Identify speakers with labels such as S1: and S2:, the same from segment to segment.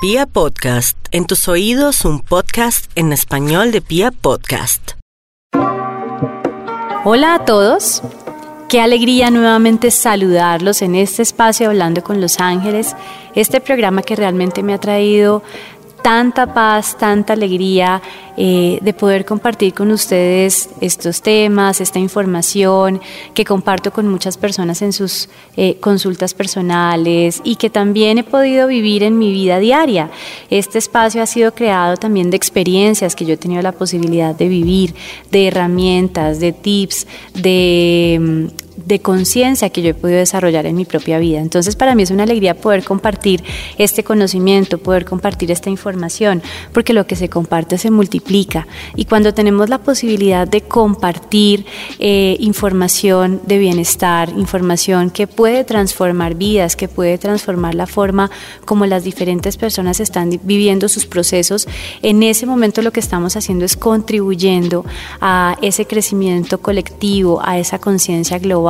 S1: Pia Podcast, en tus oídos un podcast en español de Pia Podcast.
S2: Hola a todos, qué alegría nuevamente saludarlos en este espacio Hablando con los Ángeles, este programa que realmente me ha traído tanta paz, tanta alegría eh, de poder compartir con ustedes estos temas, esta información que comparto con muchas personas en sus eh, consultas personales y que también he podido vivir en mi vida diaria. Este espacio ha sido creado también de experiencias que yo he tenido la posibilidad de vivir, de herramientas, de tips, de mm, de conciencia que yo he podido desarrollar en mi propia vida. Entonces para mí es una alegría poder compartir este conocimiento, poder compartir esta información, porque lo que se comparte se multiplica. Y cuando tenemos la posibilidad de compartir eh, información de bienestar, información que puede transformar vidas, que puede transformar la forma como las diferentes personas están viviendo sus procesos, en ese momento lo que estamos haciendo es contribuyendo a ese crecimiento colectivo, a esa conciencia global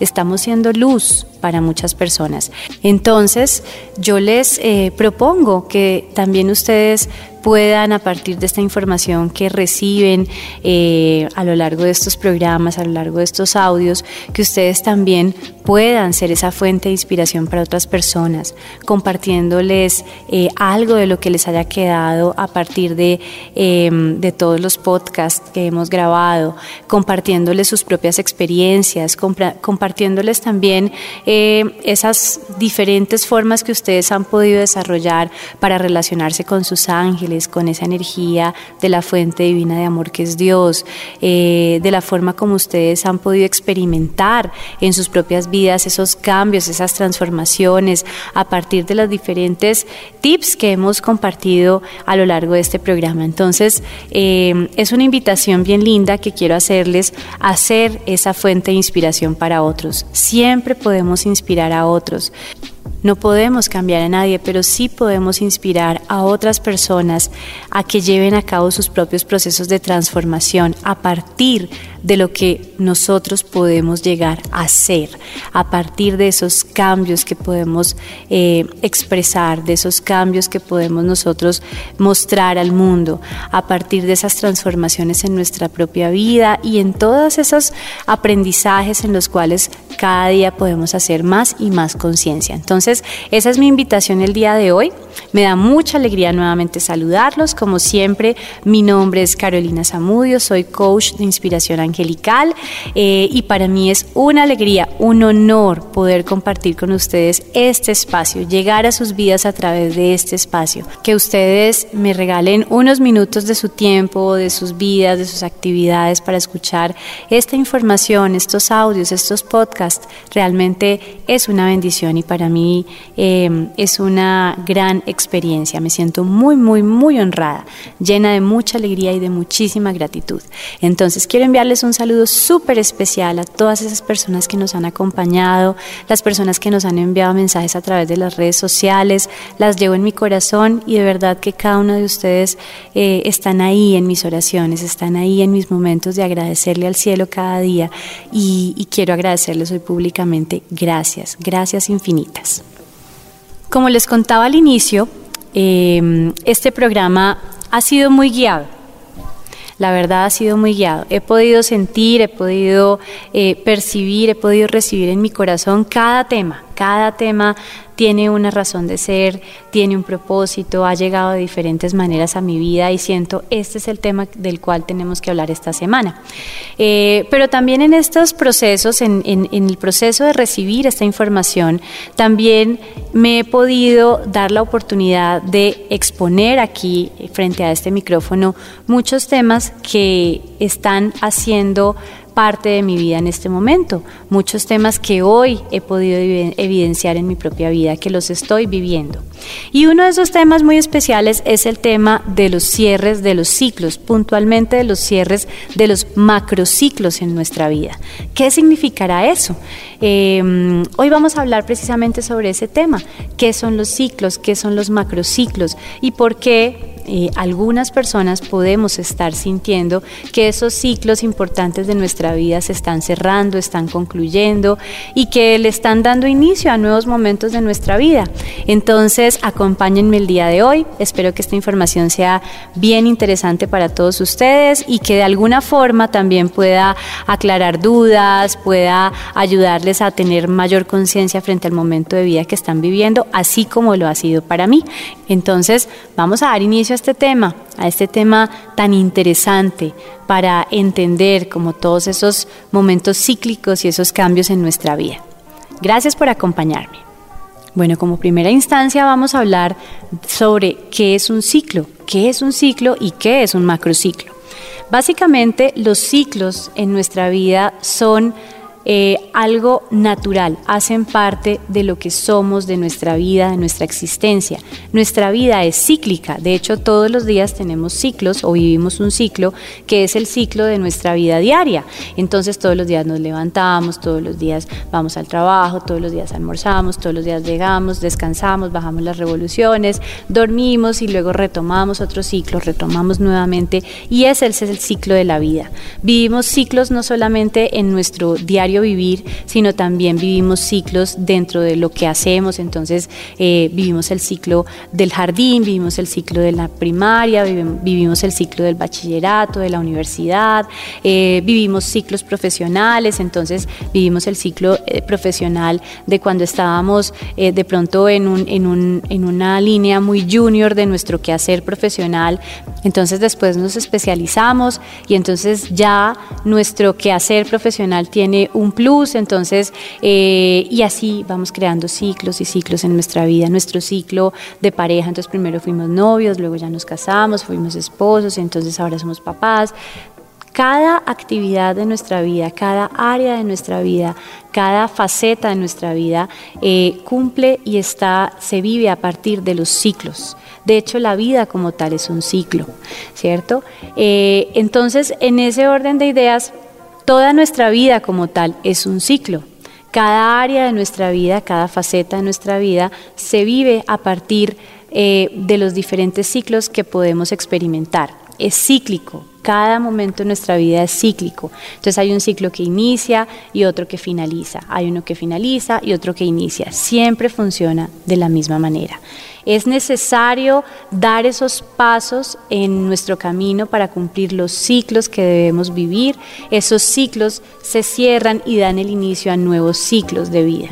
S2: estamos siendo luz para muchas personas. Entonces, yo les eh, propongo que también ustedes puedan a partir de esta información que reciben eh, a lo largo de estos programas, a lo largo de estos audios, que ustedes también puedan ser esa fuente de inspiración para otras personas, compartiéndoles eh, algo de lo que les haya quedado a partir de, em, de todos los podcasts que hemos grabado, compartiéndoles sus propias experiencias, compartiéndoles también eh, esas diferentes formas que ustedes han podido desarrollar para relacionarse con sus ángeles, con esa energía de la fuente divina de amor que es Dios, eh, de la forma como ustedes han podido experimentar en sus propias vidas esos cambios, esas transformaciones a partir de los diferentes tips que hemos compartido a lo largo de este programa. Entonces, eh, es una invitación bien linda que quiero hacerles a ser esa fuente de inspiración para otros. Siempre podemos inspirar a otros. No podemos cambiar a nadie, pero sí podemos inspirar a otras personas a que lleven a cabo sus propios procesos de transformación a partir de lo que nosotros podemos llegar a ser, a partir de esos cambios que podemos eh, expresar, de esos cambios que podemos nosotros mostrar al mundo, a partir de esas transformaciones en nuestra propia vida y en todos esos aprendizajes en los cuales cada día podemos hacer más y más conciencia. Entonces, esa es mi invitación el día de hoy. Me da mucha alegría nuevamente saludarlos. Como siempre, mi nombre es Carolina Zamudio, soy coach de inspiración angelical eh, y para mí es una alegría, un honor poder compartir con ustedes este espacio, llegar a sus vidas a través de este espacio, que ustedes me regalen unos minutos de su tiempo, de sus vidas, de sus actividades para escuchar esta información, estos audios, estos podcasts, realmente es una bendición y para mí eh, es una gran experiencia. Me siento muy, muy, muy honrada, llena de mucha alegría y de muchísima gratitud. Entonces quiero enviarles un saludo súper especial a todas esas personas que nos han acompañado, las personas que nos han enviado mensajes a través de las redes sociales, las llevo en mi corazón y de verdad que cada uno de ustedes eh, están ahí en mis oraciones, están ahí en mis momentos de agradecerle al cielo cada día y, quiero agradecerles hoy públicamente. Gracias, gracias infinitas. Como les contaba al inicio, eh, este programa ha sido muy guiado. La verdad ha sido muy guiado. He podido sentir, he podido eh, percibir, he podido recibir en mi corazón cada tema, cada tema tiene una razón de ser, tiene un propósito, ha llegado de diferentes maneras a mi vida y siento este es el tema del cual tenemos que hablar esta semana. Eh, pero también en estos procesos, en, el proceso de recibir esta información, también me he podido dar la oportunidad de exponer aquí frente a este micrófono muchos temas que están haciendo parte de mi vida en este momento, muchos temas que hoy he podido evidenciar en mi propia vida, que los estoy viviendo. Y uno de esos temas muy especiales es el tema de los cierres de los ciclos, puntualmente de los cierres de los macrociclos en nuestra vida. ¿Qué significará eso? Em, hoy vamos a hablar precisamente sobre ese tema, qué son los ciclos, qué son los macrociclos y por qué eh, algunas personas podemos estar sintiendo que esos ciclos importantes de nuestra vida se están cerrando, están concluyendo y que le están dando inicio a nuevos momentos de nuestra vida. Entonces, acompáñenme el día de hoy. Espero que esta información sea bien interesante para todos ustedes y que de alguna forma también pueda aclarar dudas, pueda ayudarles a tener mayor conciencia frente al momento de vida que están viviendo, así como lo ha sido para mí. Entonces, vamos a dar inicio a este tema, a este tema tan interesante para entender como todos esos momentos cíclicos y esos cambios en nuestra vida. Gracias por acompañarme. Bueno, como primera instancia vamos a hablar sobre qué es un ciclo, qué es un ciclo y qué es un macrociclo. Básicamente los ciclos en nuestra vida son eh, algo natural, hacen parte de lo que somos, de nuestra vida, de nuestra existencia. Nuestra vida es cíclica, de hecho todos los días tenemos ciclos o vivimos un ciclo que es el ciclo de nuestra vida diaria. Entonces todos los días nos levantamos, todos los días vamos al trabajo, todos los días almorzamos, todos los días llegamos, descansamos, bajamos las revoluciones, dormimos y luego retomamos otro ciclo, retomamos nuevamente y ese es el ciclo de la vida. Vivimos ciclos no solamente en nuestro diario vivir, sino también vivimos ciclos dentro de lo que hacemos. Entonces, eh, vivimos el ciclo del jardín, vivimos el ciclo de la primaria, vivimos el ciclo del bachillerato, de la universidad, eh, vivimos ciclos profesionales, entonces vivimos el ciclo eh, profesional de cuando estábamos de pronto en, un, en, un, en una línea muy junior de nuestro quehacer profesional. Entonces, después nos especializamos y entonces ya nuestro quehacer profesional tiene un plus, entonces, eh, y así vamos creando ciclos y ciclos en nuestra vida, nuestro ciclo de pareja, entonces primero fuimos novios, luego ya nos casamos, fuimos esposos, entonces ahora somos papás. Cada actividad de nuestra vida, cada área de nuestra vida, cada faceta de nuestra vida eh, cumple y está, se vive a partir de los ciclos. De hecho, la vida como tal es un ciclo, ¿cierto? Eh, entonces, en ese orden de ideas, Toda nuestra vida como tal es un ciclo. Cada área de nuestra vida, cada faceta de nuestra vida se vive a partir eh, de los diferentes ciclos que podemos experimentar. Es cíclico, cada momento de nuestra vida es cíclico. Entonces hay un ciclo que inicia y otro que finaliza. Hay uno que finaliza y otro que inicia. Siempre funciona de la misma manera. Es necesario dar esos pasos en nuestro camino para cumplir los ciclos que debemos vivir. Esos ciclos se cierran y dan el inicio a nuevos ciclos de vida.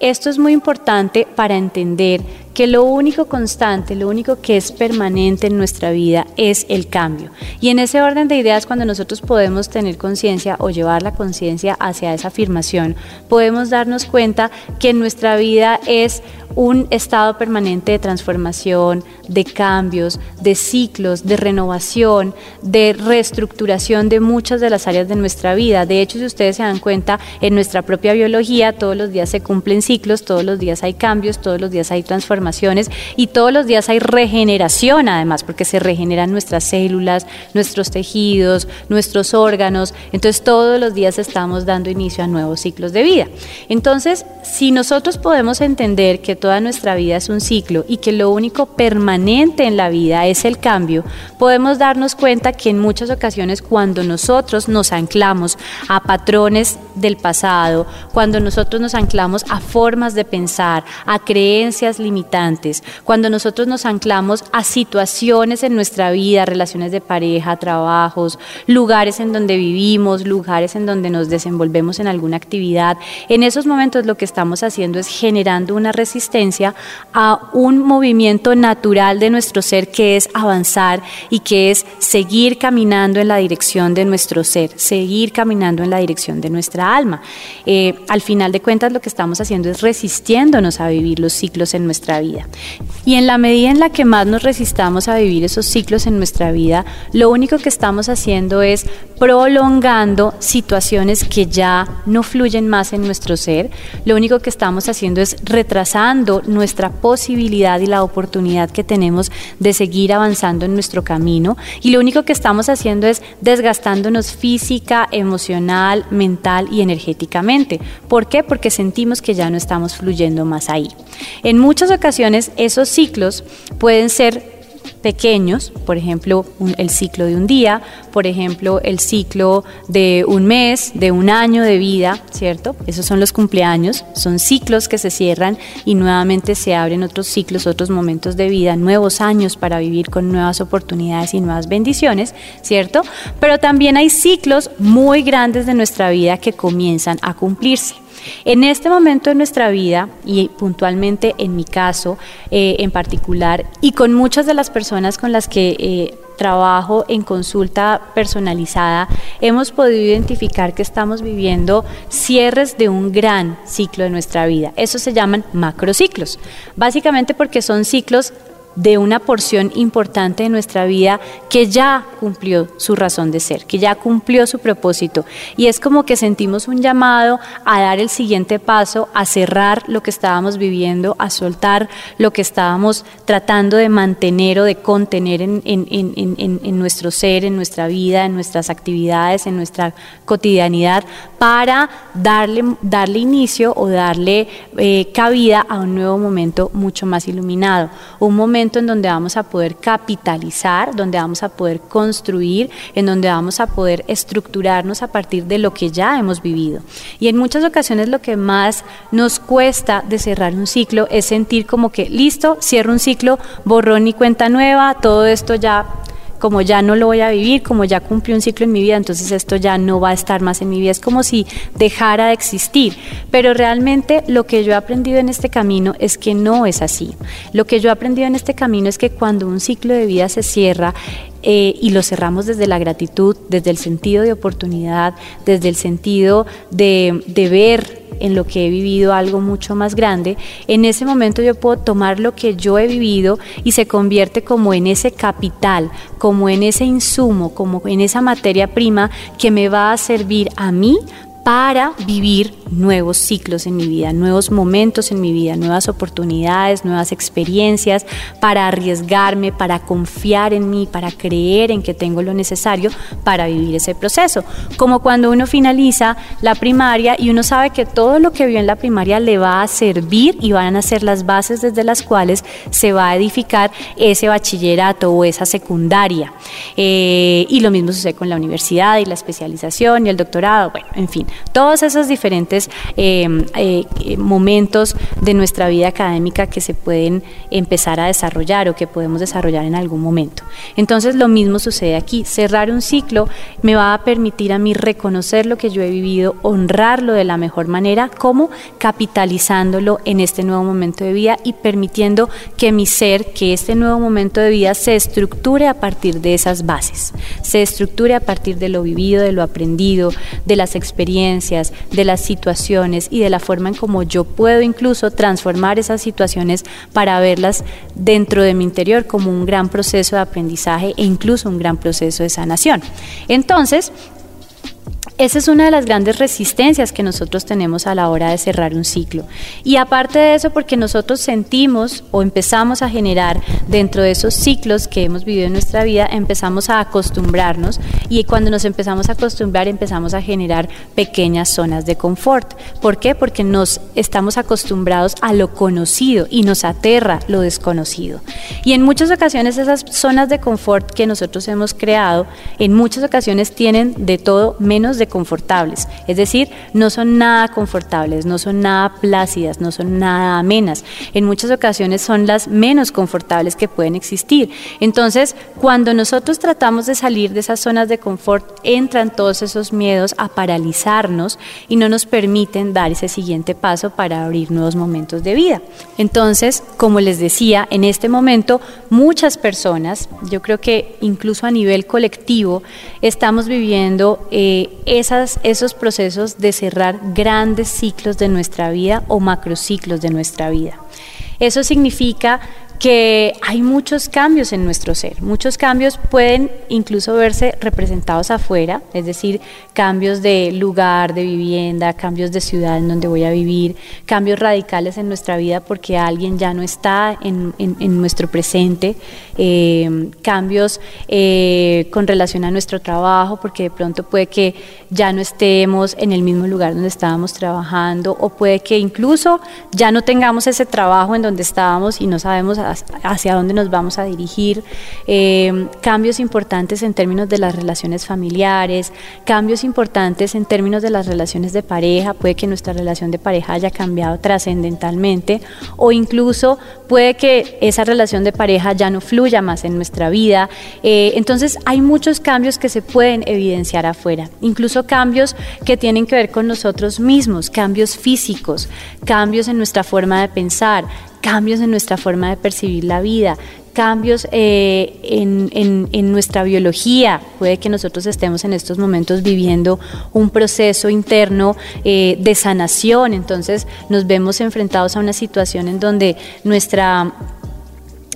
S2: Esto es muy importante para entender que lo único constante, lo único que es permanente en nuestra vida es el cambio. Y en ese orden de ideas, cuando nosotros podemos tener conciencia o llevar la conciencia hacia esa afirmación, podemos darnos cuenta que nuestra vida es un estado permanente de transformación, de cambios, de ciclos, de renovación, de reestructuración de muchas de las áreas de nuestra vida. De hecho, si ustedes se dan cuenta, en nuestra propia biología todos los días se cumplen ciclos, todos los días hay cambios, todos los días hay transformaciones y todos los días hay regeneración además, porque se regeneran nuestras células, nuestros tejidos, nuestros órganos. Entonces todos los días estamos dando inicio a nuevos ciclos de vida. Entonces, si nosotros podemos entender que toda nuestra vida es un ciclo y que lo único permanente en la vida es el cambio, podemos darnos cuenta que en muchas ocasiones cuando nosotros nos anclamos a patrones del pasado, cuando nosotros nos anclamos a formas de pensar, a creencias limitantes, cuando nosotros nos anclamos a situaciones en nuestra vida, relaciones de pareja, trabajos, lugares en donde vivimos, lugares en donde nos desenvolvemos en alguna actividad, en esos momentos lo que estamos haciendo es generando una resistencia a un movimiento natural de nuestro ser que es avanzar y que es seguir caminando en la dirección de nuestro ser, seguir caminando en la dirección de nuestra alma. Eh, al final de cuentas lo que estamos haciendo es resistiéndonos a vivir los ciclos en nuestra vida. Y en la medida en la que más nos resistamos a vivir esos ciclos en nuestra vida, lo único que estamos haciendo es prolongando situaciones que ya no fluyen más en nuestro ser, lo único que estamos haciendo es retrasando nuestra posibilidad y la oportunidad que tenemos de seguir avanzando en nuestro camino y lo único que estamos haciendo es desgastándonos física, emocional, mental y energéticamente. ¿Por qué? Porque sentimos que ya no estamos fluyendo más ahí. En muchas ocasiones esos ciclos pueden ser pequeños, por ejemplo, el ciclo de un día, por ejemplo, el ciclo de un mes, de un año de vida, ¿cierto? Esos son los cumpleaños, son ciclos que se cierran y nuevamente se abren otros ciclos, otros momentos de vida, nuevos años para vivir con nuevas oportunidades y nuevas bendiciones, ¿cierto? Pero también hay ciclos muy grandes de nuestra vida que comienzan a cumplirse. En este momento de nuestra vida, y puntualmente en mi caso eh, en particular, y con muchas de las personas con las que eh, trabajo en consulta personalizada, hemos podido identificar que estamos viviendo cierres de un gran ciclo de nuestra vida. Eso se llaman macrociclos, básicamente porque son ciclos de una porción importante de nuestra vida que ya cumplió su razón de ser, que ya cumplió su propósito. Y es como que sentimos un llamado a dar el siguiente paso, a cerrar lo que estábamos viviendo, a soltar lo que estábamos tratando de mantener o de contener en, nuestro ser, en nuestra vida, en nuestras actividades, en nuestra cotidianidad, para darle, darle inicio o darle eh, cabida a un nuevo momento mucho más iluminado. Un en donde vamos a poder capitalizar, donde vamos a poder construir, en donde vamos a poder estructurarnos a partir de lo que ya hemos vivido. Y en muchas ocasiones lo que más nos cuesta de cerrar un ciclo es sentir como que, listo, cierro un ciclo, borrón y cuenta nueva, todo esto ya como ya no lo voy a vivir, como ya cumplí un ciclo en mi vida, entonces esto ya no va a estar más en mi vida. Es como si dejara de existir. Pero realmente lo que yo he aprendido en este camino es que no es así. Lo que yo he aprendido en este camino es que cuando un ciclo de vida se cierra, eh, y lo cerramos desde la gratitud, desde el sentido de oportunidad, desde el sentido de, de ver en lo que he vivido algo mucho más grande, en ese momento yo puedo tomar lo que yo he vivido y se convierte como en ese capital, como en ese insumo, como en esa materia prima que me va a servir a mí para vivir nuevos ciclos en mi vida, nuevos momentos en mi vida, nuevas oportunidades, nuevas experiencias, para arriesgarme, para confiar en mí, para creer en que tengo lo necesario para vivir ese proceso. Como cuando uno finaliza la primaria y uno sabe que todo lo que vio en la primaria le va a servir y van a ser las bases desde las cuales se va a edificar ese bachillerato o esa secundaria. Eh, y lo mismo sucede con la universidad y la especialización y el doctorado, bueno, en fin, todos esos diferentes eh, eh, momentos de nuestra vida académica que se pueden empezar a desarrollar o que podemos desarrollar en algún momento. Entonces lo mismo sucede aquí. Cerrar un ciclo me va a permitir a mí reconocer lo que yo he vivido, honrarlo de la mejor manera, como capitalizándolo en este nuevo momento de vida y permitiendo que mi ser, que este nuevo momento de vida se estructure a partir de esas bases, se estructure a partir de lo vivido, de lo aprendido, de las experiencias, de las situaciones y de la forma en cómo yo puedo incluso transformar esas situaciones para verlas dentro de mi interior como un gran proceso de aprendizaje e incluso un gran proceso de sanación. Entonces, esa es una de las grandes resistencias que nosotros tenemos a la hora de cerrar un ciclo. Y aparte de eso, porque nosotros sentimos o empezamos a generar dentro de esos ciclos que hemos vivido en nuestra vida, empezamos a acostumbrarnos y cuando nos empezamos a acostumbrar empezamos a generar pequeñas zonas de confort. ¿Por qué? Porque nos estamos acostumbrados a lo conocido y nos aterra lo desconocido. Y en muchas ocasiones esas zonas de confort que nosotros hemos creado, en muchas ocasiones tienen de todo menos de confortables, es decir, no son nada confortables, no son nada plácidas, no son nada amenas. En muchas ocasiones son las menos confortables que pueden existir. Entonces, cuando nosotros tratamos de salir de esas zonas de confort, entran todos esos miedos a paralizarnos y no nos permiten dar ese siguiente paso para abrir nuevos momentos de vida. Entonces, como les decía, en este momento muchas personas, yo creo que incluso a nivel colectivo, estamos viviendo eh, esos procesos de cerrar grandes ciclos de nuestra vida o macrociclos de nuestra vida. Eso significa que hay muchos cambios en nuestro ser. Muchos cambios pueden incluso verse representados afuera, es decir, cambios de lugar, de vivienda, cambios de ciudad en donde voy a vivir, cambios radicales en nuestra vida porque alguien ya no está en, nuestro presente, eh, cambios eh, con relación a nuestro trabajo porque de pronto puede que ya no estemos en el mismo lugar donde estábamos trabajando o puede que incluso ya no tengamos ese trabajo en donde estábamos y no sabemos a hacia dónde nos vamos a dirigir, eh, cambios importantes en términos de las relaciones familiares, cambios importantes en términos de las relaciones de pareja, puede que nuestra relación de pareja haya cambiado trascendentalmente o incluso puede que esa relación de pareja ya no fluya más en nuestra vida. Eh, entonces hay muchos cambios que se pueden evidenciar afuera, incluso cambios que tienen que ver con nosotros mismos, cambios físicos, cambios en nuestra forma de pensar, cambios en nuestra forma de percibir la vida, cambios eh, en, nuestra biología. Puede que nosotros estemos en estos momentos viviendo un proceso interno eh, de sanación, entonces nos vemos enfrentados a una situación en donde nuestra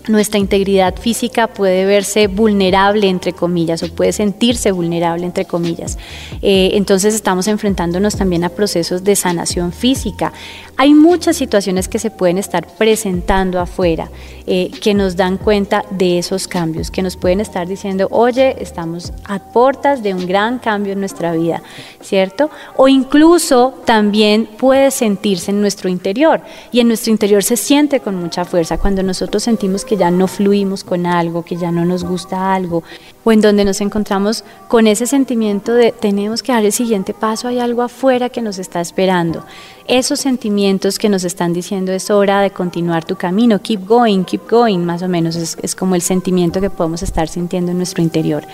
S2: nuestra integridad física puede verse vulnerable, entre comillas, o puede sentirse vulnerable, entre comillas. Eh, entonces estamos enfrentándonos también a procesos de sanación física. Hay muchas situaciones que se pueden estar presentando afuera eh, que nos dan cuenta de esos cambios, que nos pueden estar diciendo, oye, estamos a puertas de un gran cambio en nuestra vida, ¿cierto? O incluso también puede sentirse en nuestro interior y en nuestro interior se siente con mucha fuerza cuando nosotros sentimos que ya no fluimos con algo, que ya no nos gusta algo, o en donde nos encontramos con ese sentimiento de tenemos que dar el siguiente paso, hay algo afuera que nos está esperando. Esos sentimientos que nos están diciendo es hora de continuar tu camino, keep going, keep going, más o menos es, es como el sentimiento que podemos estar sintiendo en nuestro interior.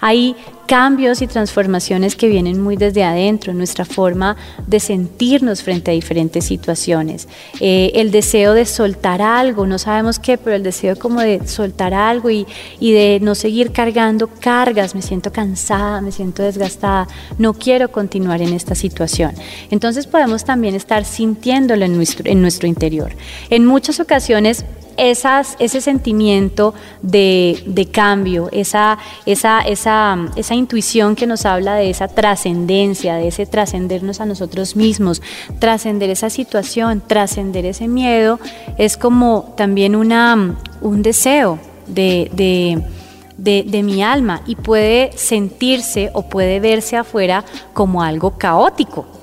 S2: Hay cambios y transformaciones que vienen muy desde adentro, nuestra forma de sentirnos frente a diferentes situaciones. Eh, el deseo de soltar algo, no sabemos qué, pero el deseo como de soltar algo y, y de no seguir cargando cargas, me siento cansada, me siento desgastada, no quiero continuar en esta situación. Entonces podemos también estar sintiéndolo en nuestro, en nuestro interior. En muchas ocasiones esas, ese sentimiento de, cambio, esa, esa, esa, esa, intuición que nos habla de esa trascendencia, de ese trascendernos a nosotros mismos, trascender esa situación, trascender ese miedo, es como también una, un deseo de, de, de mi alma y puede sentirse o puede verse afuera como algo caótico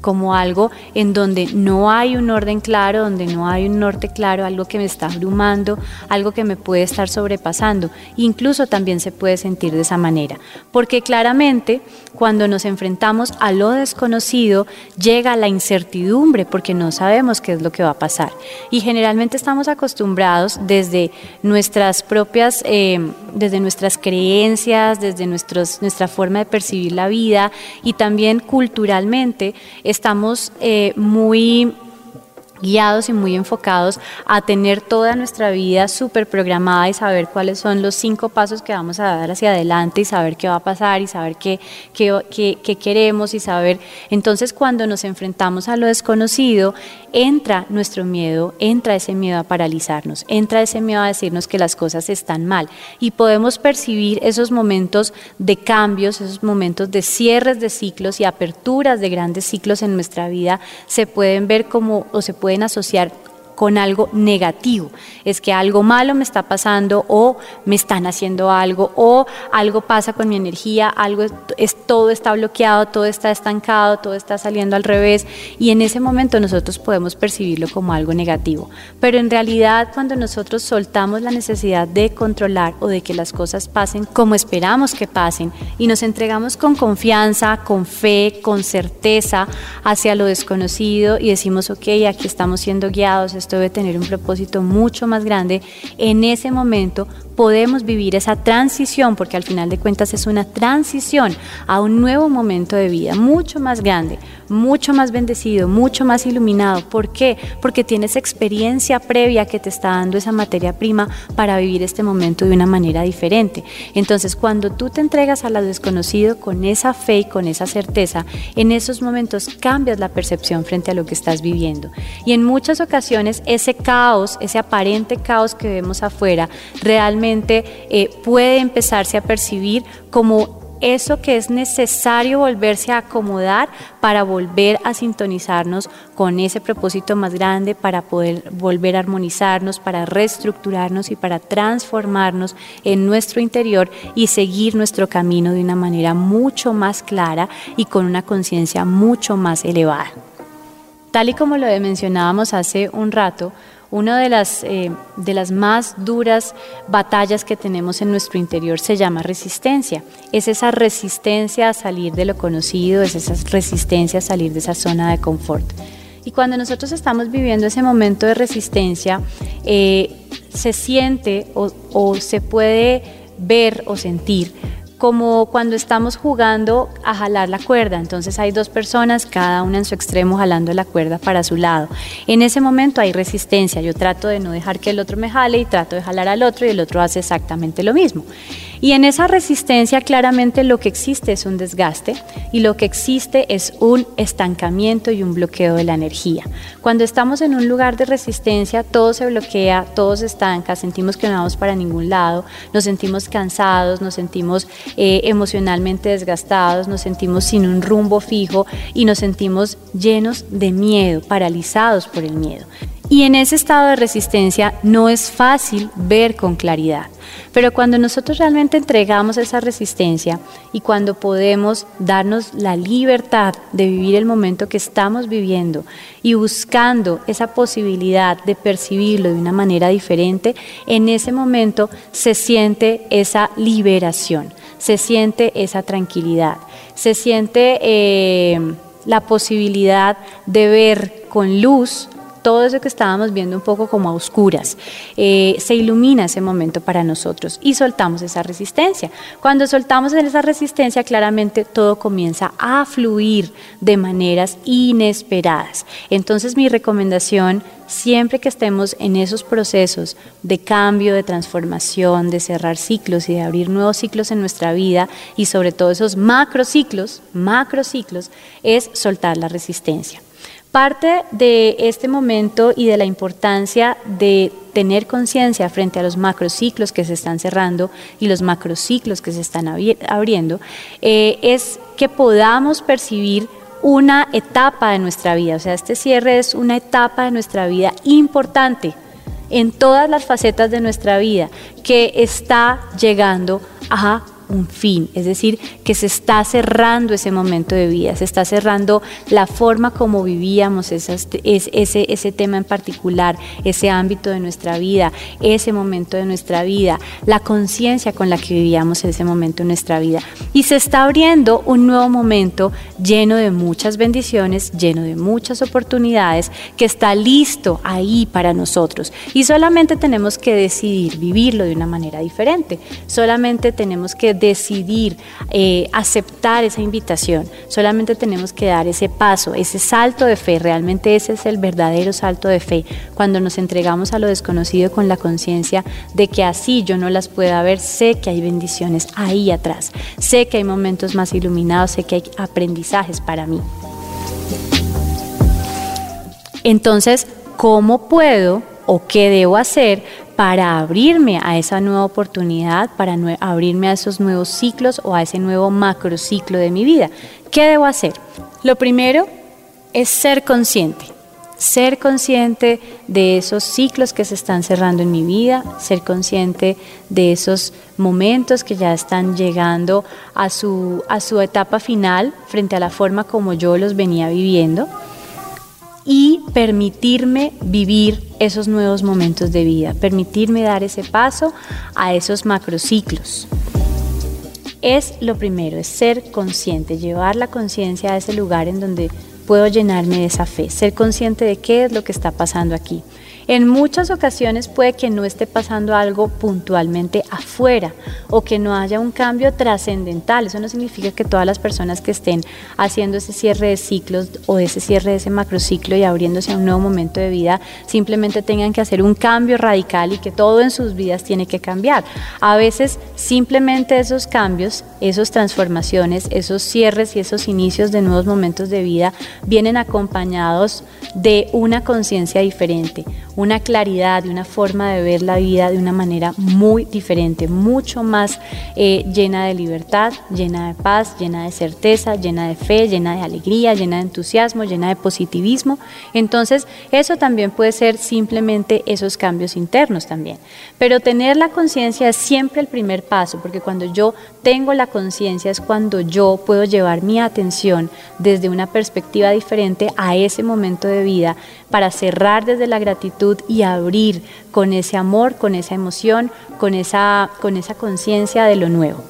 S2: como algo en donde no hay un orden claro, donde no hay un norte claro, algo que me está abrumando, algo que me puede estar sobrepasando. Incluso también se puede sentir de esa manera, porque claramente cuando nos enfrentamos a lo desconocido llega la incertidumbre porque no sabemos qué es lo que va a pasar. Y generalmente estamos acostumbrados desde nuestras propias, eh, desde nuestras creencias, desde nuestra forma de percibir la vida y también culturalmente estamos eh, muy guiados y muy enfocados a tener toda nuestra vida súper programada y saber cuáles son los cinco pasos que vamos a dar hacia adelante y saber qué va a pasar y saber qué, qué, qué, queremos y saber. Entonces cuando nos enfrentamos a lo desconocido, entra nuestro miedo, entra ese miedo a paralizarnos, entra ese miedo a decirnos que las cosas están mal. Y podemos percibir esos momentos de cambios, esos momentos de cierres de ciclos y aperturas de grandes ciclos en nuestra vida, se pueden ver como o se pueden asociar con algo negativo. Es que algo malo me está pasando o me están haciendo algo o algo pasa con mi energía, algo es, todo está bloqueado, todo está estancado, todo está saliendo al revés y en ese momento nosotros podemos percibirlo como algo negativo. Pero en realidad cuando nosotros soltamos la necesidad de controlar o de que las cosas pasen como esperamos que pasen y nos entregamos con confianza, con fe, con certeza hacia lo desconocido y decimos, ok, aquí estamos siendo guiados, debe tener un propósito mucho más grande, en ese momento podemos vivir esa transición, porque al final de cuentas es una transición a un nuevo momento de vida, mucho más grande, mucho más bendecido, mucho más iluminado. ¿Por qué? Porque tienes experiencia previa que te está dando esa materia prima para vivir este momento de una manera diferente. Entonces, cuando tú te entregas a lo desconocido con esa fe y con esa certeza, en esos momentos cambias la percepción frente a lo que estás viviendo. Y en muchas ocasiones ese caos, ese aparente caos que vemos afuera, realmente eh, puede empezarse a percibir como eso que es necesario volverse a acomodar para volver a sintonizarnos con ese propósito más grande, para poder volver a armonizarnos, para reestructurarnos y para transformarnos en nuestro interior y seguir nuestro camino de una manera mucho más clara y con una conciencia mucho más elevada. Tal y como lo mencionábamos hace un rato, Una de las, eh, de las más duras batallas que tenemos en nuestro interior se llama resistencia. Es esa resistencia a salir de lo conocido, es esa resistencia a salir de esa zona de confort. Y cuando nosotros estamos viviendo ese momento de resistencia, eh, se siente o, o se puede ver o sentir como cuando estamos jugando a jalar la cuerda. Entonces hay dos personas, cada una en su extremo jalando la cuerda para su lado. En ese momento hay resistencia. Yo trato de no dejar que el otro me jale y trato de jalar al otro y el otro hace exactamente lo mismo. Y en esa resistencia claramente lo que existe es un desgaste y lo que existe es un estancamiento y un bloqueo de la energía. Cuando estamos en un lugar de resistencia, todo se bloquea, todo se estanca, sentimos que no vamos para ningún lado, nos sentimos cansados, nos sentimos eh, emocionalmente desgastados, nos sentimos sin un rumbo fijo y nos sentimos llenos de miedo, paralizados por el miedo. Y en ese estado de resistencia no es fácil ver con claridad. Pero cuando nosotros realmente entregamos esa resistencia y cuando podemos darnos la libertad de vivir el momento que estamos viviendo y buscando esa posibilidad de percibirlo de una manera diferente, en ese momento se siente esa liberación, se siente esa tranquilidad, se siente eh, la posibilidad de ver con luz todo eso que estábamos viendo un poco como a oscuras, eh, se ilumina ese momento para nosotros y soltamos esa resistencia. Cuando soltamos esa resistencia, claramente todo comienza a fluir de maneras inesperadas. Entonces mi recomendación, siempre que estemos en esos procesos de cambio, de transformación, de cerrar ciclos y de abrir nuevos ciclos en nuestra vida y sobre todo esos macrociclos, macrociclos, es soltar la resistencia. Parte de este momento y de la importancia de tener conciencia frente a los macrociclos que se están cerrando y los macrociclos que se están abriendo eh, es que podamos percibir una etapa de nuestra vida. O sea, este cierre es una etapa de nuestra vida importante en todas las facetas de nuestra vida que está llegando a un fin, es decir, que se está cerrando ese momento de vida, se está cerrando la forma como vivíamos ese, ese, ese tema en particular, ese ámbito de nuestra vida, ese momento de nuestra vida, la conciencia con la que vivíamos ese momento de nuestra vida. Y se está abriendo un nuevo momento lleno de muchas bendiciones, lleno de muchas oportunidades, que está listo ahí para nosotros. Y solamente tenemos que decidir vivirlo de una manera diferente, solamente tenemos que decidir eh, aceptar esa invitación. Solamente tenemos que dar ese paso, ese salto de fe. Realmente ese es el verdadero salto de fe. Cuando nos entregamos a lo desconocido con la conciencia de que así yo no las pueda ver, sé que hay bendiciones ahí atrás. Sé que hay momentos más iluminados, sé que hay aprendizajes para mí. Entonces, ¿cómo puedo o qué debo hacer para abrirme a esa nueva oportunidad, para abrirme a esos nuevos ciclos o a ese nuevo macrociclo de mi vida. ¿Qué debo hacer? Lo primero es ser consciente, ser consciente de esos ciclos que se están cerrando en mi vida, ser consciente de esos momentos que ya están llegando a su etapa final frente a la forma como yo los venía viviendo y permitirme vivir esos nuevos momentos de vida, permitirme dar ese paso a esos macrociclos. Es lo primero, es ser consciente, llevar la conciencia a ese lugar en donde puedo llenarme de esa fe, ser consciente de qué es lo que está pasando aquí. En muchas ocasiones puede que no esté pasando algo puntualmente afuera o que no haya un cambio trascendental. Eso no significa que todas las personas que estén haciendo ese cierre de ciclos o ese cierre de ese macrociclo y abriéndose a un nuevo momento de vida simplemente tengan que hacer un cambio radical y que todo en sus vidas tiene que cambiar. A veces simplemente esos cambios, esas transformaciones, esos cierres y esos inicios de nuevos momentos de vida vienen acompañados de una conciencia diferente, una claridad y una forma de ver la vida de una manera muy diferente, mucho más eh, llena de libertad, llena de paz, llena de certeza, llena de fe, llena de alegría, llena de entusiasmo, llena de positivismo. Entonces, eso también puede ser simplemente esos cambios internos también. Pero tener la conciencia es siempre el primer paso, porque cuando yo tengo la conciencia es cuando yo puedo llevar mi atención desde una perspectiva diferente a ese momento de vida para cerrar desde la gratitud y abrir con ese amor, con esa emoción, con esa con esa conciencia de lo nuevo.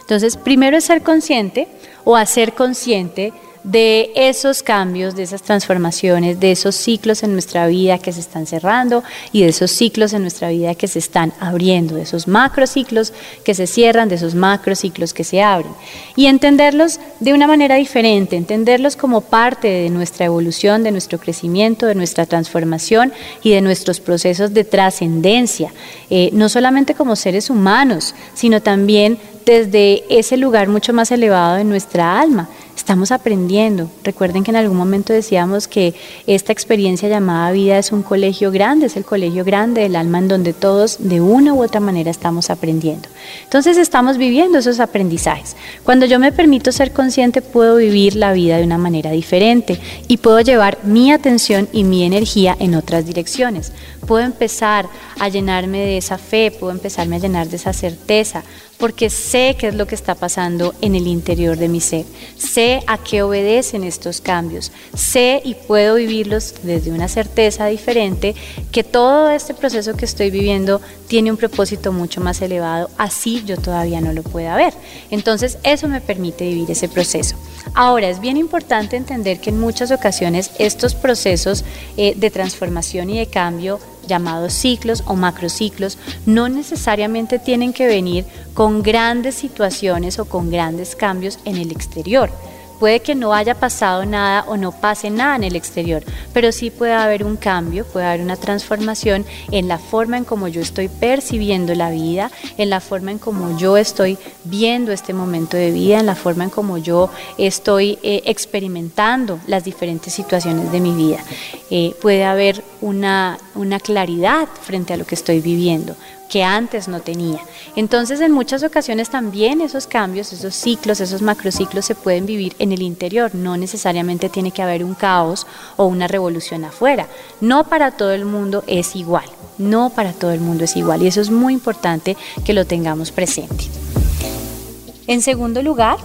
S2: Entonces, primero es ser consciente o hacer consciente de esos cambios, de esas transformaciones, de esos ciclos en nuestra vida que se están cerrando y de esos ciclos en nuestra vida que se están abriendo, de esos macrociclos que se cierran, de esos macrociclos que se abren. Y entenderlos de una manera diferente, entenderlos como parte de nuestra evolución, de nuestro crecimiento, de nuestra transformación y de nuestros procesos de trascendencia, eh, no solamente como seres humanos, sino también desde ese lugar mucho más elevado de nuestra alma Estamos aprendiendo. Recuerden que en algún momento decíamos que esta experiencia llamada vida es un colegio grande, es el colegio grande del alma en donde todos de una u otra manera estamos aprendiendo. Entonces estamos viviendo esos aprendizajes. Cuando yo me permito ser consciente puedo vivir la vida de una manera diferente y puedo llevar mi atención y mi energía en otras direcciones. Puedo empezar a llenarme de esa fe, puedo empezarme a llenar de esa certeza, porque sé qué es lo que está pasando en el interior de mi ser, sé a qué obedecen estos cambios, sé y puedo vivirlos desde una certeza diferente que todo este proceso que estoy viviendo tiene un propósito mucho más elevado, así yo todavía no lo pueda ver. Entonces eso me permite vivir ese proceso. Ahora, es bien importante entender que en muchas ocasiones estos procesos eh, de transformación y de cambio llamados ciclos o macrociclos, no necesariamente tienen que venir con grandes situaciones o con grandes cambios en el exterior. Puede que no haya pasado nada o no pase nada en el exterior, pero sí puede haber un cambio, puede haber una transformación en la forma en como yo estoy percibiendo la vida, en la forma en como yo estoy viendo este momento de vida, en la forma en como yo estoy eh, experimentando las diferentes situaciones de mi vida. Eh, puede haber una, una claridad frente a lo que estoy viviendo, que antes no tenía. Entonces, en muchas ocasiones también esos cambios, esos ciclos, esos macrociclos se pueden vivir en el interior. No necesariamente tiene que haber un caos o una revolución afuera. No para todo el mundo es igual. No para todo el mundo es igual. Y eso es muy importante que lo tengamos presente. En segundo lugar,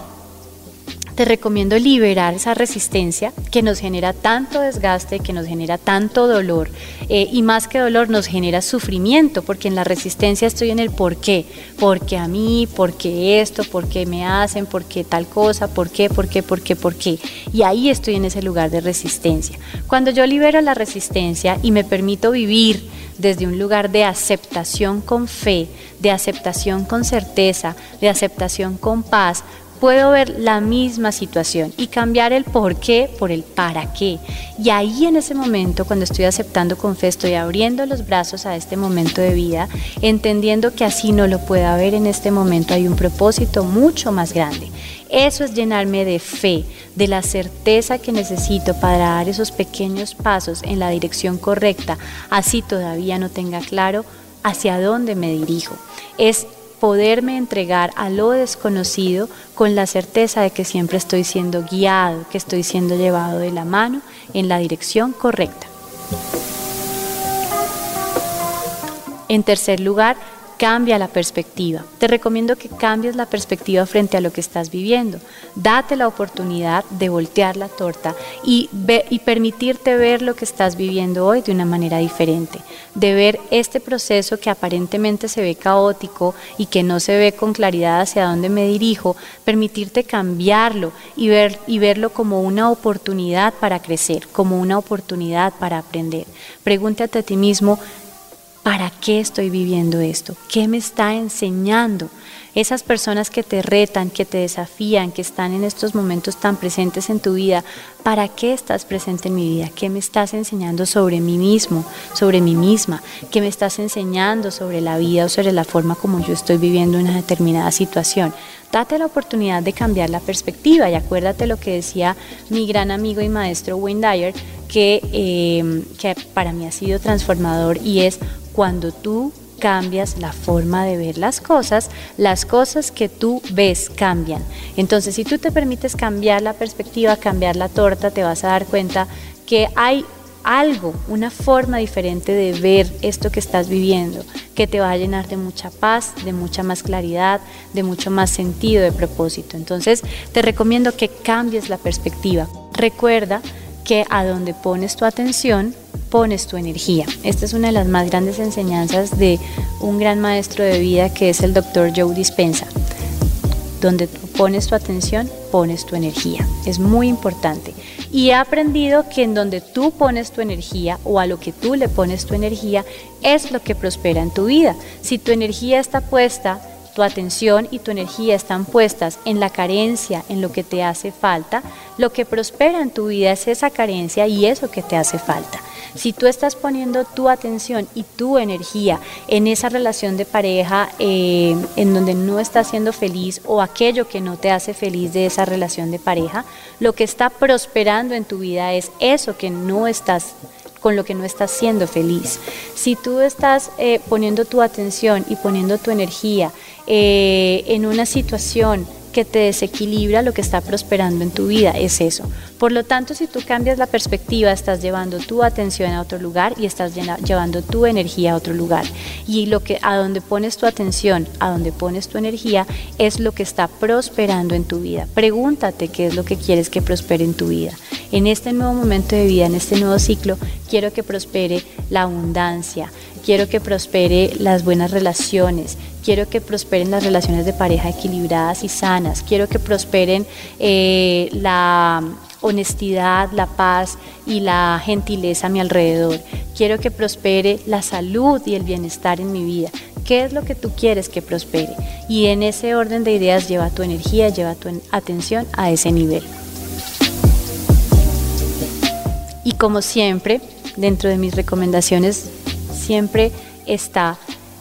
S2: te recomiendo liberar esa resistencia que nos genera tanto desgaste, que nos genera tanto dolor eh, y más que dolor nos genera sufrimiento, porque en la resistencia estoy en el por qué, porque a mí, porque esto, porque me hacen, porque tal cosa, por qué, por qué, por qué, por qué. Y ahí estoy en ese lugar de resistencia. Cuando yo libero la resistencia y me permito vivir desde un lugar de aceptación con fe, de aceptación con certeza, de aceptación con paz, puedo ver la misma situación y cambiar el por qué por el para qué. Y ahí en ese momento, cuando estoy aceptando con fe, estoy abriendo los brazos a este momento de vida, entendiendo que así no lo pueda haber en este momento, hay un propósito mucho más grande. Eso es llenarme de fe, de la certeza que necesito para dar esos pequeños pasos en la dirección correcta, así todavía no tenga claro hacia dónde me dirijo. Es poderme entregar a lo desconocido con la certeza de que siempre estoy siendo guiado, que estoy siendo llevado de la mano en la dirección correcta. En tercer lugar, Cambia la perspectiva. Te recomiendo que cambies la perspectiva frente a lo que estás viviendo. Date la oportunidad de voltear la torta y, y permitirte ver lo que estás viviendo hoy de una manera diferente. De ver este proceso que aparentemente se ve caótico y que no se ve con claridad hacia dónde me dirijo, permitirte cambiarlo y verlo como una oportunidad para crecer, como una oportunidad para aprender. Pregúntate a ti mismo, ¿Para qué estoy viviendo esto? ¿Qué me está enseñando? Esas personas que te retan, que te desafían, que están en estos momentos tan presentes en tu vida, ¿para qué estás presente en mi vida? ¿Qué me estás enseñando sobre mí mismo, sobre mí misma? ¿Qué me estás enseñando sobre la vida o sobre la forma como yo estoy viviendo una determinada situación? Date la oportunidad de cambiar la perspectiva y acuérdate lo que decía mi gran amigo y maestro Wayne Dyer, que, eh, que para mí ha sido transformador y es cuando tú cambias la forma de ver las cosas, las cosas que tú ves cambian. Entonces, si tú te permites cambiar la perspectiva, cambiar la torta, te vas a dar cuenta que hay algo, una forma diferente de ver esto que estás viviendo, que te va a llenar de mucha paz, de mucha más claridad, de mucho más sentido de propósito. Entonces, te recomiendo que cambies la perspectiva. Recuerda que a donde pones tu atención, pones tu energía. Esta es una de las más grandes enseñanzas de un gran maestro de vida que es el doctor Joe Dispensa. Donde pones tu atención, pones tu energía. Es muy importante. Y he aprendido que en donde tú pones tu energía o a lo que tú le pones tu energía es lo que prospera en tu vida. Si tu energía está puesta tu atención y tu energía están puestas en la carencia, en lo que te hace falta, lo que prospera en tu vida es esa carencia y eso que te hace falta. Si tú estás poniendo tu atención y tu energía en esa relación de pareja eh, en donde no estás siendo feliz o aquello que no te hace feliz de esa relación de pareja, lo que está prosperando en tu vida es eso que no estás con lo que no estás siendo feliz. Si tú estás eh, poniendo tu atención y poniendo tu energía eh, en una situación que te desequilibra lo que está prosperando en tu vida, es eso. Por lo tanto, si tú cambias la perspectiva, estás llevando tu atención a otro lugar y estás llevando tu energía a otro lugar. Y lo que a donde pones tu atención, a donde pones tu energía, es lo que está prosperando en tu vida. Pregúntate qué es lo que quieres que prospere en tu vida. En este nuevo momento de vida, en este nuevo ciclo, quiero que prospere la abundancia, quiero que prospere las buenas relaciones, quiero que prosperen las relaciones de pareja equilibradas y sanas, quiero que prosperen eh, la honestidad, la paz y la gentileza a mi alrededor, quiero que prospere la salud y el bienestar en mi vida. ¿Qué es lo que tú quieres que prospere? Y en ese orden de ideas lleva tu energía, lleva tu atención a ese nivel. Y como siempre, dentro de mis recomendaciones siempre está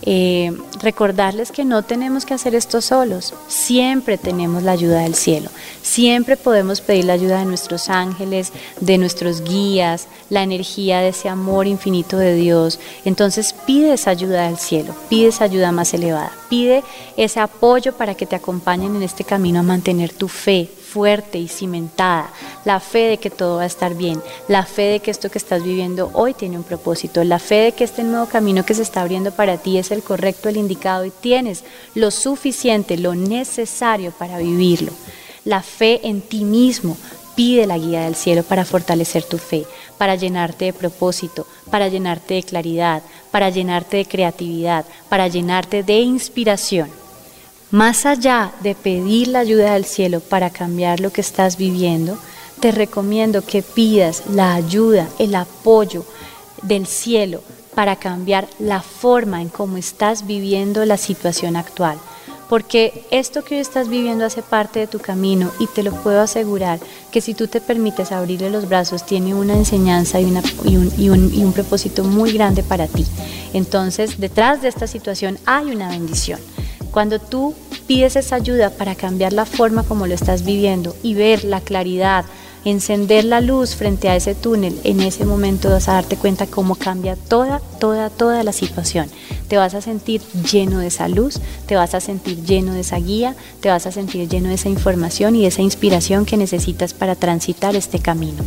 S2: eh, recordarles que no tenemos que hacer esto solos, siempre tenemos la ayuda del cielo, siempre podemos pedir la ayuda de nuestros ángeles, de nuestros guías, la energía de ese amor infinito de Dios. Entonces pide esa ayuda del cielo, pide esa ayuda más elevada, pide ese apoyo para que te acompañen en este camino a mantener tu fe, fuerte y cimentada, la fe de que todo va a estar bien, la fe de que esto que estás viviendo hoy tiene un propósito, la fe de que este nuevo camino que se está abriendo para ti es el correcto, el indicado y tienes lo suficiente, lo necesario para vivirlo. La fe en ti mismo, pide la guía del cielo para fortalecer tu fe, para llenarte de propósito, para llenarte de claridad, para llenarte de creatividad, para llenarte de inspiración. Más allá de pedir la ayuda del cielo para cambiar lo que estás viviendo, te recomiendo que pidas la ayuda, el apoyo del cielo para cambiar la forma en cómo estás viviendo la situación actual. Porque esto que hoy estás viviendo hace parte de tu camino y te lo puedo asegurar que si tú te permites abrirle los brazos tiene una enseñanza y, un, y un propósito muy grande para ti. Entonces detrás de esta situación hay una bendición. Cuando tú pides esa ayuda para cambiar la forma como lo estás viviendo y ver la claridad, encender la luz frente a ese túnel, en ese momento vas a darte cuenta cómo cambia toda, toda, toda la situación. Te vas a sentir lleno de esa luz, te vas a sentir lleno de esa guía, te vas a sentir lleno de esa información y de esa inspiración que necesitas para transitar este camino.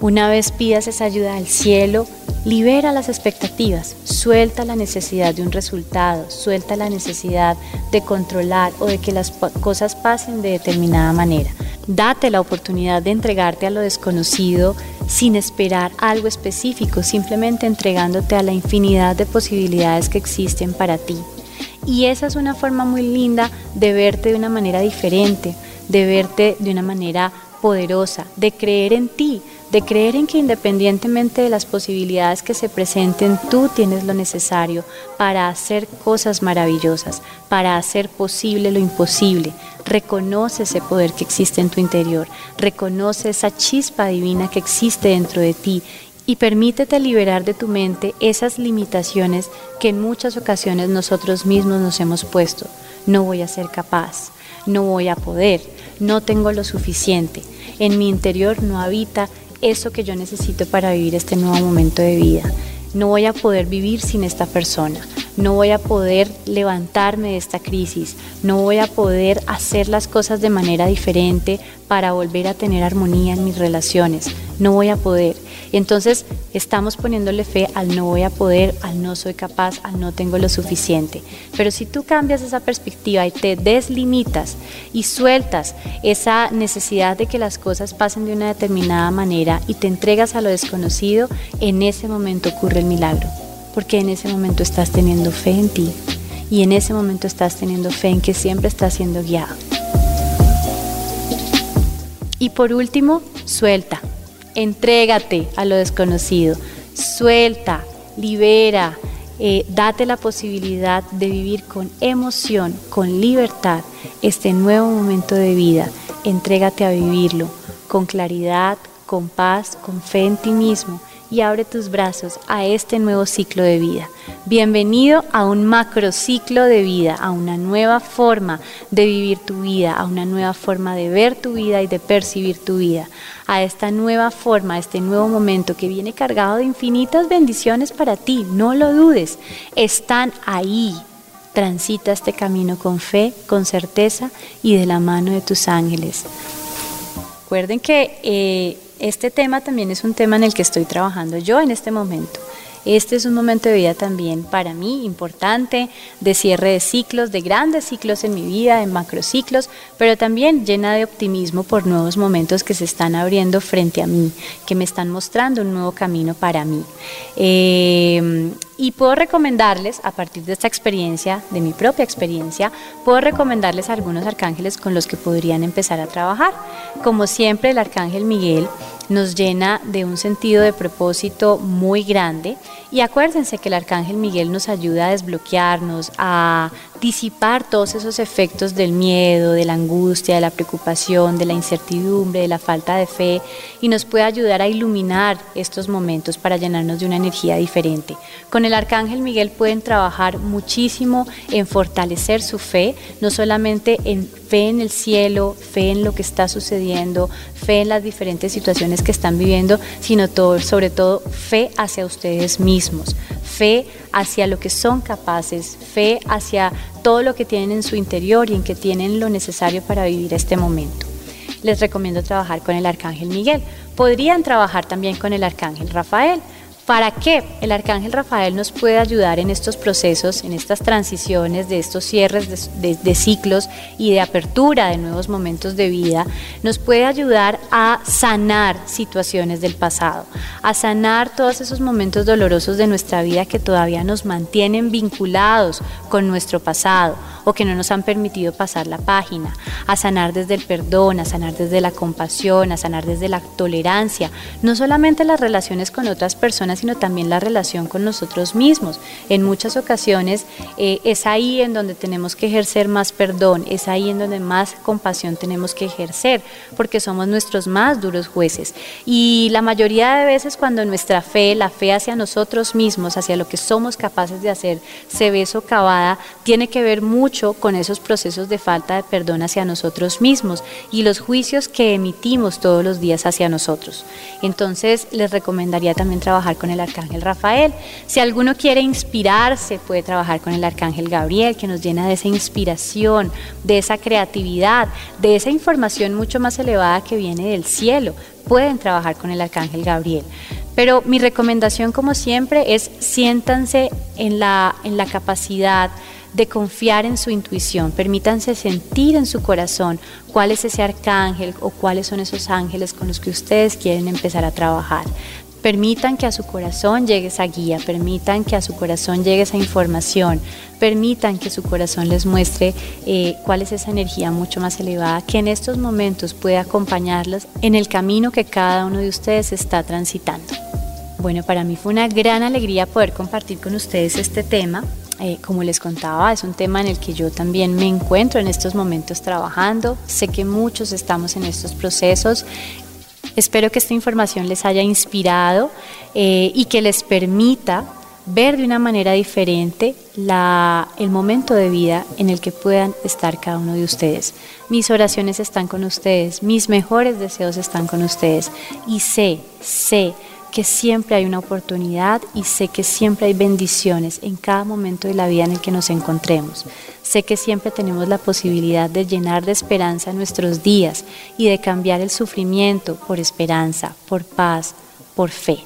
S2: Una vez pidas esa ayuda al cielo, Libera las expectativas, suelta la necesidad de un resultado, suelta la necesidad de controlar o de que las cosas pasen de determinada manera. Date la oportunidad de entregarte a lo desconocido sin esperar algo específico, simplemente entregándote a la infinidad de posibilidades que existen para ti. Y esa es una forma muy linda de verte de una manera diferente, de verte de una manera poderosa, de creer en ti, de creer en que independientemente de las posibilidades que se presenten, tú tienes lo necesario para hacer cosas maravillosas, para hacer posible lo imposible. Reconoce ese poder que existe en tu interior, reconoce esa chispa divina que existe dentro de ti y permítete liberar de tu mente esas limitaciones que en muchas ocasiones nosotros mismos nos hemos puesto. No voy a ser capaz, no voy a poder, no tengo lo suficiente. En mi interior no habita eso que yo necesito para vivir este nuevo momento de vida. No voy a poder vivir sin esta persona, no voy a poder levantarme de esta crisis, no voy a poder hacer las cosas de manera diferente para volver a tener armonía en mis relaciones, no voy a poder. Entonces estamos poniéndole fe al no voy a poder, al no soy capaz, al no tengo lo suficiente. Pero si tú cambias esa perspectiva y te deslimitas y sueltas esa necesidad de que las cosas pasen de una determinada manera y te entregas a lo desconocido, en ese momento ocurre el milagro. Porque en ese momento estás teniendo fe en ti y en ese momento estás teniendo fe en que siempre estás siendo guiado. Y por último, suelta, entrégate a lo desconocido, suelta, libera, eh, date la posibilidad de vivir con emoción, con libertad, este nuevo momento de vida. Entrégate a vivirlo con claridad, con paz, con fe en ti mismo y abre tus brazos a este nuevo ciclo de vida. Bienvenido a un macrociclo de vida, a una nueva forma de vivir tu vida, a una nueva forma de ver tu vida y de percibir tu vida, a esta nueva forma, a este nuevo momento que viene cargado de infinitas bendiciones para ti, no lo dudes, están ahí. Transita este camino con fe, con certeza y de la mano de tus ángeles. Recuerden que eh, este tema también es un tema en el que estoy trabajando yo en este momento. Este es un momento de vida también para mí importante, de cierre de ciclos, de grandes ciclos en mi vida, de macrociclos, pero también llena de optimismo por nuevos momentos que se están abriendo frente a mí, que me están mostrando un nuevo camino para mí. Eh, y puedo recomendarles, a partir de esta experiencia, de mi propia experiencia, puedo recomendarles algunos arcángeles con los que podrían empezar a trabajar. Como siempre, el arcángel Miguel nos llena de un sentido de propósito muy grande. Y acuérdense que el arcángel Miguel nos ayuda a desbloquearnos, a disipar todos esos efectos del miedo, de la angustia, de la preocupación, de la incertidumbre, de la falta de fe y nos puede ayudar a iluminar estos momentos para llenarnos de una energía diferente. Con el arcángel Miguel pueden trabajar muchísimo en fortalecer su fe, no solamente en fe en el cielo, fe en lo que está sucediendo, fe en las diferentes situaciones que están viviendo, sino todo, sobre todo fe hacia ustedes mismos, fe hacia lo que son capaces, fe hacia todo lo que tienen en su interior y en que tienen lo necesario para vivir este momento. Les recomiendo trabajar con el Arcángel Miguel. Podrían trabajar también con el Arcángel Rafael. ¿Para qué? El arcángel Rafael nos puede ayudar en estos procesos, en estas transiciones, de estos cierres de, ciclos y de apertura de nuevos momentos de vida, nos puede ayudar a sanar situaciones del pasado, a sanar todos esos momentos dolorosos de nuestra vida que todavía nos mantienen vinculados con nuestro pasado o que no nos han permitido pasar la página, a sanar desde el perdón, a sanar desde la compasión, a sanar desde la tolerancia, no solamente las relaciones con otras personas, sino también la relación con nosotros mismos. En muchas ocasiones eh, es ahí en donde tenemos que ejercer más perdón, es ahí en donde más compasión tenemos que ejercer, porque somos nuestros más duros jueces. Y la mayoría de veces cuando nuestra fe, la fe hacia nosotros mismos, hacia lo que somos capaces de hacer, se ve socavada, tiene que ver mucho con esos procesos de falta de perdón hacia nosotros mismos y los juicios que emitimos todos los días hacia nosotros. Entonces les recomendaría también trabajar con el arcángel Rafael. Si alguno quiere inspirarse, puede trabajar con el arcángel Gabriel, que nos llena de esa inspiración, de esa creatividad, de esa información mucho más elevada que viene del cielo. Pueden trabajar con el arcángel Gabriel. Pero mi recomendación, como siempre, es siéntanse en la, en la capacidad de confiar en su intuición, permítanse sentir en su corazón cuál es ese arcángel o cuáles son esos ángeles con los que ustedes quieren empezar a trabajar. Permitan que a su corazón llegue esa guía, permitan que a su corazón llegue esa información, permitan que su corazón les muestre eh, cuál es esa energía mucho más elevada que en estos momentos puede acompañarlos en el camino que cada uno de ustedes está transitando. Bueno, para mí fue una gran alegría poder compartir con ustedes este tema. Eh, como les contaba, es un tema en el que yo también me encuentro en estos momentos trabajando. Sé que muchos estamos en estos procesos. Espero que esta información les haya inspirado eh, y que les permita ver de una manera diferente el momento de vida en el que puedan estar cada uno de ustedes. Mis oraciones están con ustedes, mis mejores deseos están con ustedes y sé, sé que siempre hay una oportunidad y sé que siempre hay bendiciones en cada momento de la vida en el que nos encontremos. Sé que siempre tenemos la posibilidad de llenar de esperanza nuestros días y de cambiar el sufrimiento por esperanza, por paz, por fe.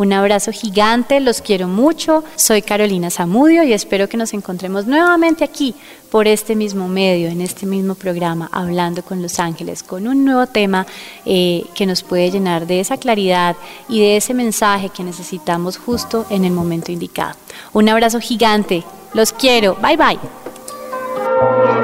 S2: Un abrazo gigante, los quiero mucho. Soy Carolina Zamudio y espero que nos encontremos nuevamente aquí por este mismo medio, en este mismo programa, hablando con los ángeles, con un nuevo tema eh, que nos puede llenar de esa claridad y de ese mensaje que necesitamos justo en el momento indicado. Un abrazo gigante, los quiero, bye bye.